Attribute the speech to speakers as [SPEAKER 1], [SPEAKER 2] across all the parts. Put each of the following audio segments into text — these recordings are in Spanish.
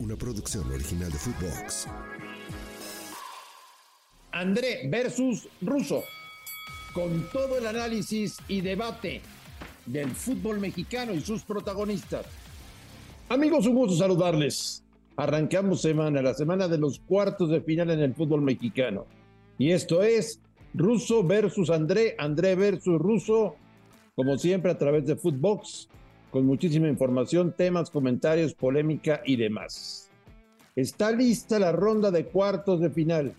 [SPEAKER 1] una producción original de Footbox.
[SPEAKER 2] André versus Russo, con todo el análisis y debate del fútbol mexicano y sus protagonistas. Amigos, un gusto saludarles. Arrancamos semana, la semana de los cuartos de final en el fútbol mexicano. Y esto es Russo versus André, André versus Russo, como siempre a través de Footbox, con muchísima información, temas, comentarios, polémica y demás. Está lista la ronda de cuartos de final.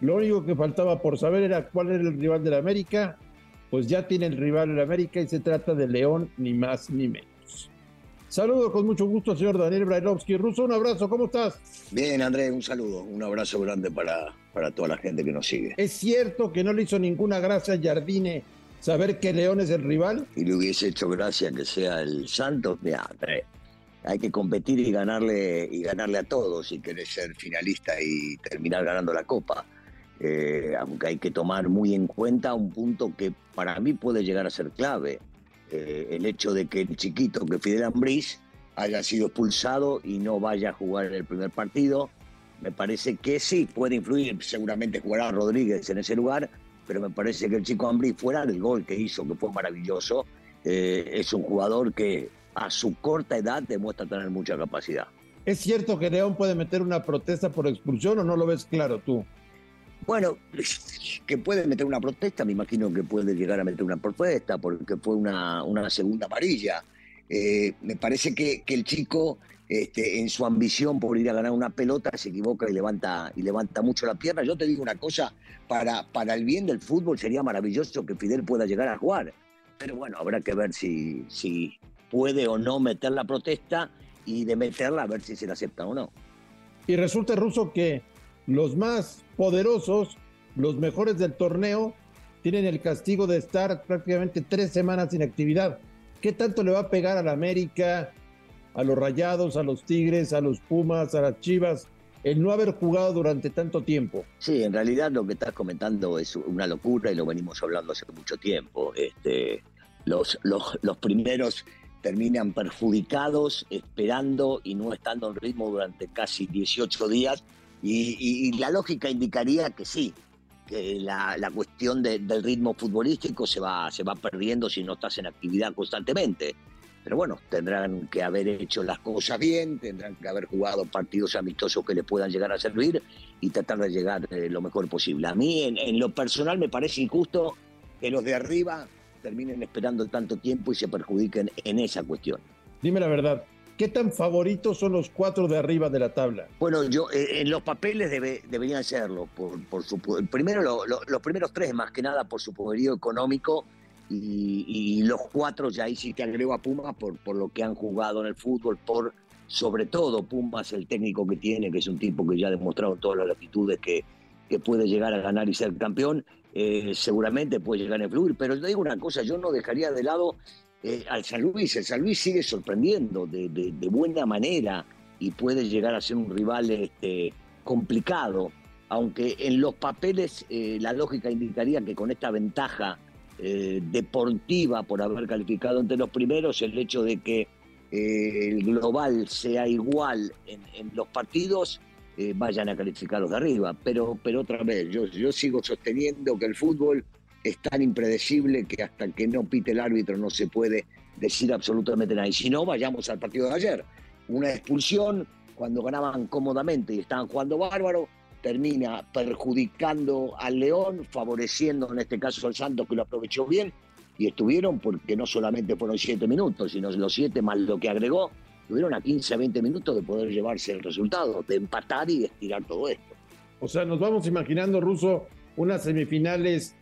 [SPEAKER 2] Lo único que faltaba por saber era cuál era el rival de la América. Pues ya tiene el rival la América y se trata de León, ni más ni menos. Saludo con mucho gusto señor Daniel Brailovsky. Russo, un abrazo, ¿cómo estás?
[SPEAKER 3] Bien, Andrés, un saludo, un abrazo grande para, para toda la gente que nos sigue.
[SPEAKER 2] ¿Es cierto que no le hizo ninguna gracia a Jardine saber que León es el rival?
[SPEAKER 3] Y le hubiese hecho gracia que sea el Santos, hay que competir y ganarle, y ganarle a todos si querés ser finalista y terminar ganando la Copa. Eh, aunque hay que tomar muy en cuenta un punto que para mí puede llegar a ser clave. Eh, el hecho de que el chiquito, que Fidel Ambriz, haya sido expulsado y no vaya a jugar en el primer partido. Me parece que sí, puede influir, seguramente jugará Rodríguez en ese lugar, pero me parece que el chico Ambriz, fuera del gol que hizo, que fue maravilloso, eh, es un jugador que a su corta edad demuestra tener mucha capacidad.
[SPEAKER 2] ¿Es cierto que León puede meter una protesta por expulsión o no lo ves claro tú?
[SPEAKER 3] Bueno, que puede meter una protesta, me imagino que puede llegar a meter una protesta porque fue una, una segunda amarilla. Eh, me parece que, que el chico, este, en su ambición por ir a ganar una pelota, se equivoca y levanta, y levanta mucho la pierna. Yo te digo una cosa, para, para el bien del fútbol sería maravilloso que Fidel pueda llegar a jugar. Pero bueno, habrá que ver si, si puede o no meter la protesta y de meterla a ver si se la acepta o no.
[SPEAKER 2] Y resulta, Ruso, que los más poderosos, los mejores del torneo, tienen el castigo de estar prácticamente tres semanas sin actividad. ¿Qué tanto le va a pegar a la América, a los Rayados, a los Tigres, a los Pumas, a las Chivas, el no haber jugado durante tanto tiempo?
[SPEAKER 3] Sí, en realidad lo que estás comentando es una locura y lo venimos hablando hace mucho tiempo. Este, los, los, los primeros terminan perjudicados, esperando y no estando en ritmo durante casi 18 días y, y, la lógica indicaría que sí, que la, la cuestión de, del ritmo futbolístico se va, se va perdiendo si no estás en actividad constantemente. Pero bueno, tendrán que haber hecho las cosas bien, tendrán que haber jugado partidos amistosos que le puedan llegar a servir y tratar de llegar eh, lo mejor posible. A mí, en, en lo personal, me parece injusto que los de arriba terminen esperando tanto tiempo y se perjudiquen en esa cuestión.
[SPEAKER 2] Dime la verdad, ¿Qué tan favoritos son los cuatro de arriba de la tabla?
[SPEAKER 3] Bueno, yo eh, en los papeles debe, deberían serlo. Por, por su, primero, lo, lo, los primeros tres, más que nada por su poderío económico, y, los cuatro, ya ahí sí te agrego a Pumas por, por lo que han jugado en el fútbol, por sobre todo Pumas, el técnico que tiene, que es un tipo que ya ha demostrado todas las latitudes que, que puede llegar a ganar y ser campeón, eh, seguramente puede llegar a influir. Pero yo digo una cosa, yo no dejaría de lado eh, al San Luis. El San Luis sigue sorprendiendo de, de, de, buena manera y puede llegar a ser un rival este, complicado, aunque en los papeles eh, la lógica indicaría que con esta ventaja eh, deportiva por haber calificado entre los primeros, el hecho de que eh, el global sea igual en, los partidos, vayan a calificar los de arriba. Pero, pero otra vez, yo, yo sigo sosteniendo que el fútbol es tan impredecible que hasta que no pite el árbitro no se puede decir absolutamente nada. Y si no, vayamos al partido de ayer. Una expulsión cuando ganaban cómodamente y estaban jugando bárbaro, termina perjudicando al León, favoreciendo en este caso al Santos que lo aprovechó bien y estuvieron porque no solamente fueron siete minutos, sino los siete más lo que agregó, tuvieron a 15 a 20 minutos de poder llevarse el resultado, de empatar y de estirar todo esto.
[SPEAKER 2] O sea, nos vamos imaginando, Ruso, unas semifinales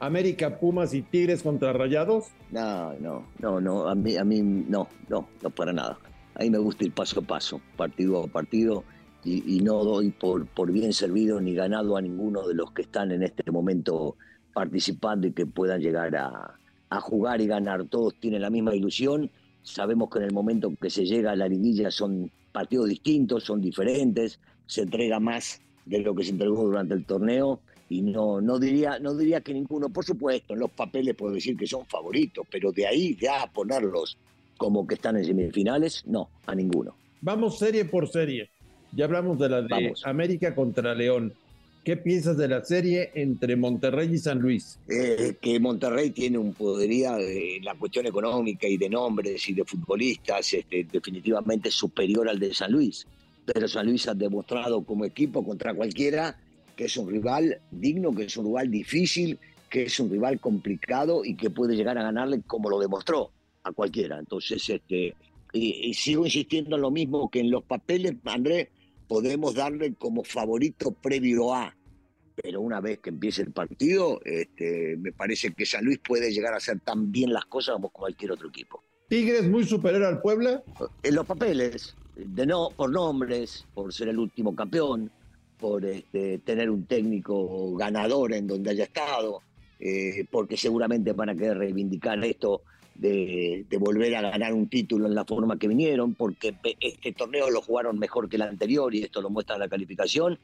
[SPEAKER 2] América, Pumas y Tigres contra Rayados?
[SPEAKER 3] No, no, no, no, a mí, a mí no, no, no para nada. A mí me gusta ir paso a paso, partido a partido, y, no doy por, por, bien servido ni ganado a ninguno de los que están en este momento participando y que puedan llegar a, a jugar y ganar. Todos tienen la misma ilusión. Sabemos que en el momento que se llega a la liguilla son partidos distintos, son diferentes, se entrega más de lo que se entregó durante el torneo y no, no, diría, no diría que ninguno, por supuesto, en los papeles puedo decir que son favoritos, pero de ahí ya a ponerlos como que están en semifinales, no, a ninguno.
[SPEAKER 2] Vamos serie por serie. Ya hablamos de la de América contra León. ¿Qué piensas de la serie entre Monterrey y San Luis?
[SPEAKER 3] Eh, que Monterrey tiene un poderío en la cuestión económica y de nombres y de futbolistas este, definitivamente superior al de San Luis. Pero San Luis ha demostrado como equipo contra cualquiera que es un rival digno, que es un rival difícil, que es un rival complicado y que puede llegar a ganarle como lo demostró a cualquiera. Entonces, este, y, sigo insistiendo en lo mismo que en los papeles, Andrés, podemos darle como favorito previo a. Pero una vez que empiece el partido, este, me parece que San Luis puede llegar a hacer tan bien las cosas como cualquier otro equipo.
[SPEAKER 2] ¿Tigres muy superior al Puebla?
[SPEAKER 3] En los papeles, de no, por nombres, por ser el último campeón, por este, tener un técnico ganador en donde haya estado, eh, porque seguramente van a querer reivindicar esto de, volver a ganar un título en la forma que vinieron, porque este torneo lo jugaron mejor que el anterior y esto lo muestra la calificación.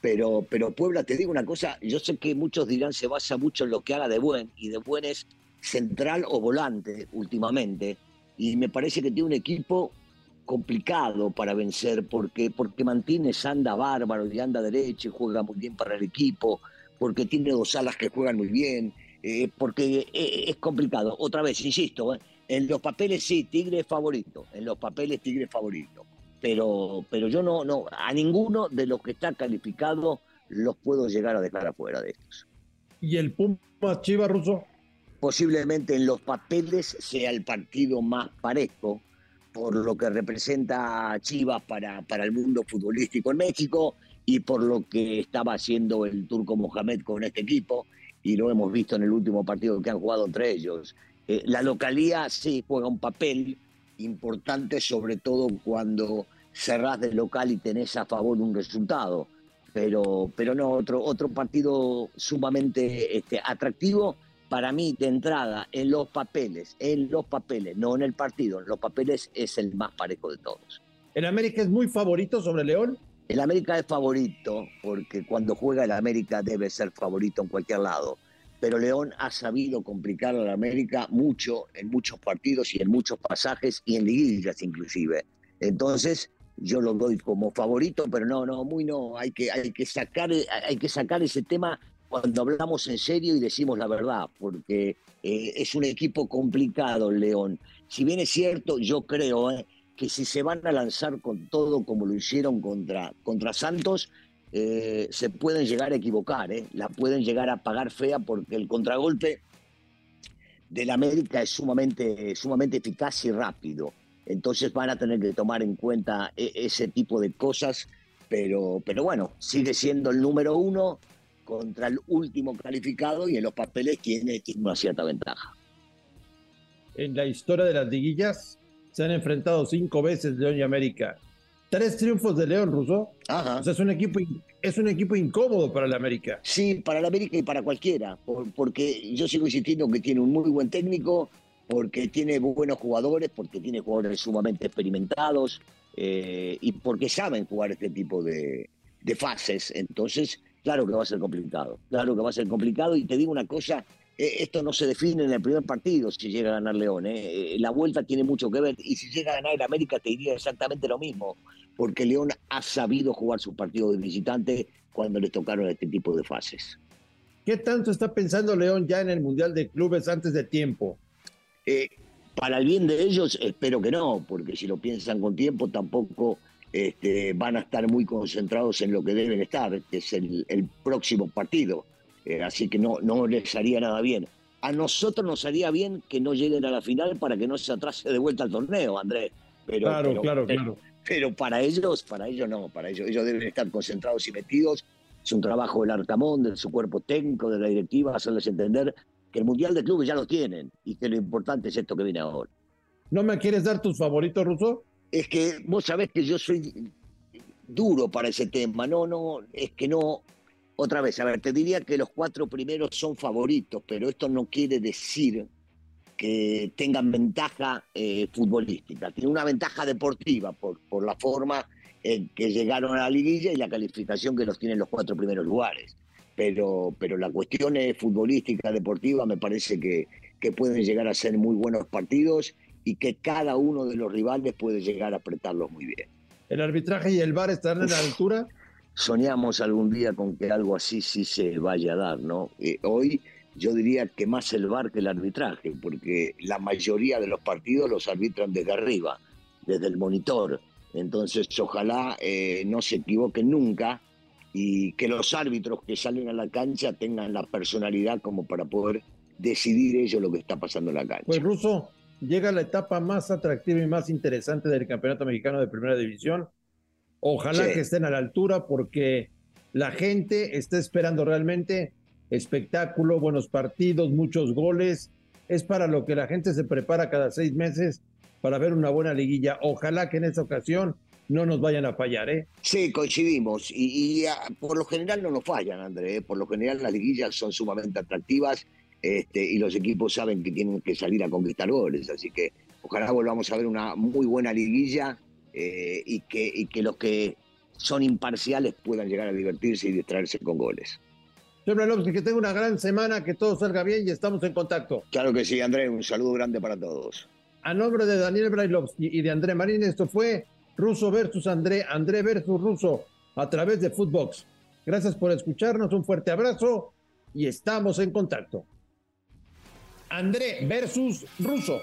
[SPEAKER 3] Pero, pero Puebla, te digo una cosa, yo sé que muchos dirán se basa mucho en lo que haga de buen, y de buen es central o volante últimamente, y me parece que tiene un equipo complicado para vencer porque, porque Martínez anda bárbaro y anda derecho y juega muy bien para el equipo, porque tiene dos alas que juegan muy bien, eh, porque eh, es complicado. Otra vez, insisto, eh, en los papeles sí, Tigre es favorito, en los papeles Tigre es favorito, pero, pero yo no, no, a ninguno de los que está calificado los puedo llegar a dejar afuera de estos.
[SPEAKER 2] ¿Y el Puma Chiva Russo?
[SPEAKER 3] Posiblemente en los papeles sea el partido más parejo, por lo que representa Chivas para, para el mundo futbolístico en México y por lo que estaba haciendo el turco Mohamed con este equipo y lo hemos visto en el último partido que han jugado entre ellos. Eh, la localía sí juega un papel importante, sobre todo cuando cerrás de local y tenés a favor un resultado. Pero, pero no, otro, otro partido sumamente este, atractivo para mí de entrada en los papeles, en los papeles, no en el partido, en los papeles es el más parejo de todos.
[SPEAKER 2] ¿El América es muy favorito sobre León?
[SPEAKER 3] El América es favorito porque cuando juega el América debe ser favorito en cualquier lado. Pero León ha sabido complicar al América mucho en muchos partidos y en muchos pasajes y en liguillas inclusive. Entonces yo lo doy como favorito, pero no, no, muy no. Hay que, hay que sacar, hay que sacar ese tema cuando hablamos en serio y decimos la verdad, porque eh, es un equipo complicado León. Si bien es cierto, yo creo, eh, que si se van a lanzar con todo como lo hicieron contra, contra Santos, eh, se pueden llegar a equivocar, ¿eh? la pueden llegar a pagar fea porque el contragolpe del América es sumamente, sumamente eficaz y rápido. Entonces van a tener que tomar en cuenta e, ese tipo de cosas, pero, pero bueno, sigue siendo el número uno contra el último calificado y en los papeles tiene, tiene una cierta ventaja.
[SPEAKER 2] En la historia de las liguillas, se han enfrentado cinco veces León y América. Tres triunfos de León, Russo. Ajá. O sea, es un equipo, es un equipo incómodo para el América.
[SPEAKER 3] Sí, para el América y para cualquiera. porque yo sigo insistiendo que tiene un muy buen técnico, porque tiene buenos jugadores, porque tiene jugadores sumamente experimentados eh, y porque saben jugar este tipo de, de fases. Entonces, claro que va a ser complicado. Claro que va a ser complicado. Y te digo una cosa, esto no se define en el primer partido si llega a ganar León. ¿eh? Eh, la vuelta tiene mucho que ver. Y si llega a ganar el América, te diría exactamente lo mismo. Porque León ha sabido jugar sus partidos de visitante cuando les tocaron este tipo de fases.
[SPEAKER 2] ¿Qué tanto está pensando León ya en el Mundial de Clubes antes de tiempo?
[SPEAKER 3] para el bien de ellos, espero que no, porque si lo piensan con tiempo, tampoco este, van a estar muy concentrados en lo que deben estar, que es el próximo partido. Eh, así que no, no les haría nada bien. A nosotros nos haría bien que no lleguen a la final para que no se atrase de vuelta al torneo, Andrés. Pero,
[SPEAKER 2] claro, claro, claro.
[SPEAKER 3] Pero para ellos, para ellos no, para ellos, ellos deben estar concentrados y metidos. Es un trabajo del Arcamón, de su cuerpo técnico, de la directiva, hacerles entender que el Mundial de Clubes ya lo tienen y que lo importante es esto que viene ahora.
[SPEAKER 2] ¿No me quieres dar tus favoritos, Russo?
[SPEAKER 3] Es que vos sabés que yo soy duro para ese tema. No, no, es que no, otra vez, a ver, te diría que los cuatro primeros son favoritos, pero esto no quiere decir que tengan ventaja eh, futbolística. Tiene una ventaja deportiva por, por la forma en que llegaron a la liguilla y la calificación que los tienen los cuatro primeros lugares. Pero, pero la cuestión es futbolística, deportiva, me parece que, que pueden llegar a ser muy buenos partidos y que cada uno de los rivales puede llegar a apretarlos muy bien.
[SPEAKER 2] ¿El arbitraje y el VAR están en la altura?
[SPEAKER 3] Soñamos algún día con que algo así sí se vaya a dar, ¿no? Eh, hoy yo diría que más el VAR que el arbitraje, porque la mayoría de los partidos los arbitran desde arriba, desde el monitor. Entonces, ojalá eh, no se equivoquen nunca y que los árbitros que salen a la cancha tengan la personalidad como para poder decidir ellos lo que está pasando en la cancha.
[SPEAKER 2] Pues Russo, llega la etapa más atractiva y más interesante del Campeonato Mexicano de Primera División. Ojalá que estén a la altura porque la gente está esperando realmente espectáculo, buenos partidos, muchos goles. Es para lo que la gente se prepara cada seis meses para ver una buena liguilla. Ojalá que en esta ocasión no nos vayan a fallar, ¿eh?
[SPEAKER 3] Sí, coincidimos. Y, ah, por lo general no nos fallan, André. ¿eh? Por lo general las liguillas son sumamente atractivas este, y los equipos saben que tienen que salir a conquistar goles. Así que ojalá volvamos a ver una muy buena liguilla eh, y, que, y que los que son imparciales puedan llegar a divertirse y distraerse con goles.
[SPEAKER 2] Señor que tenga una gran semana, que todo salga bien y estamos en contacto.
[SPEAKER 3] Claro que sí, André. Un saludo grande para todos.
[SPEAKER 2] A nombre de Daniel Brailovsky y de André Marín, esto fue Russo versus André, André versus Russo a través de Footbox. Gracias por escucharnos, un fuerte abrazo y estamos en contacto. André versus Russo.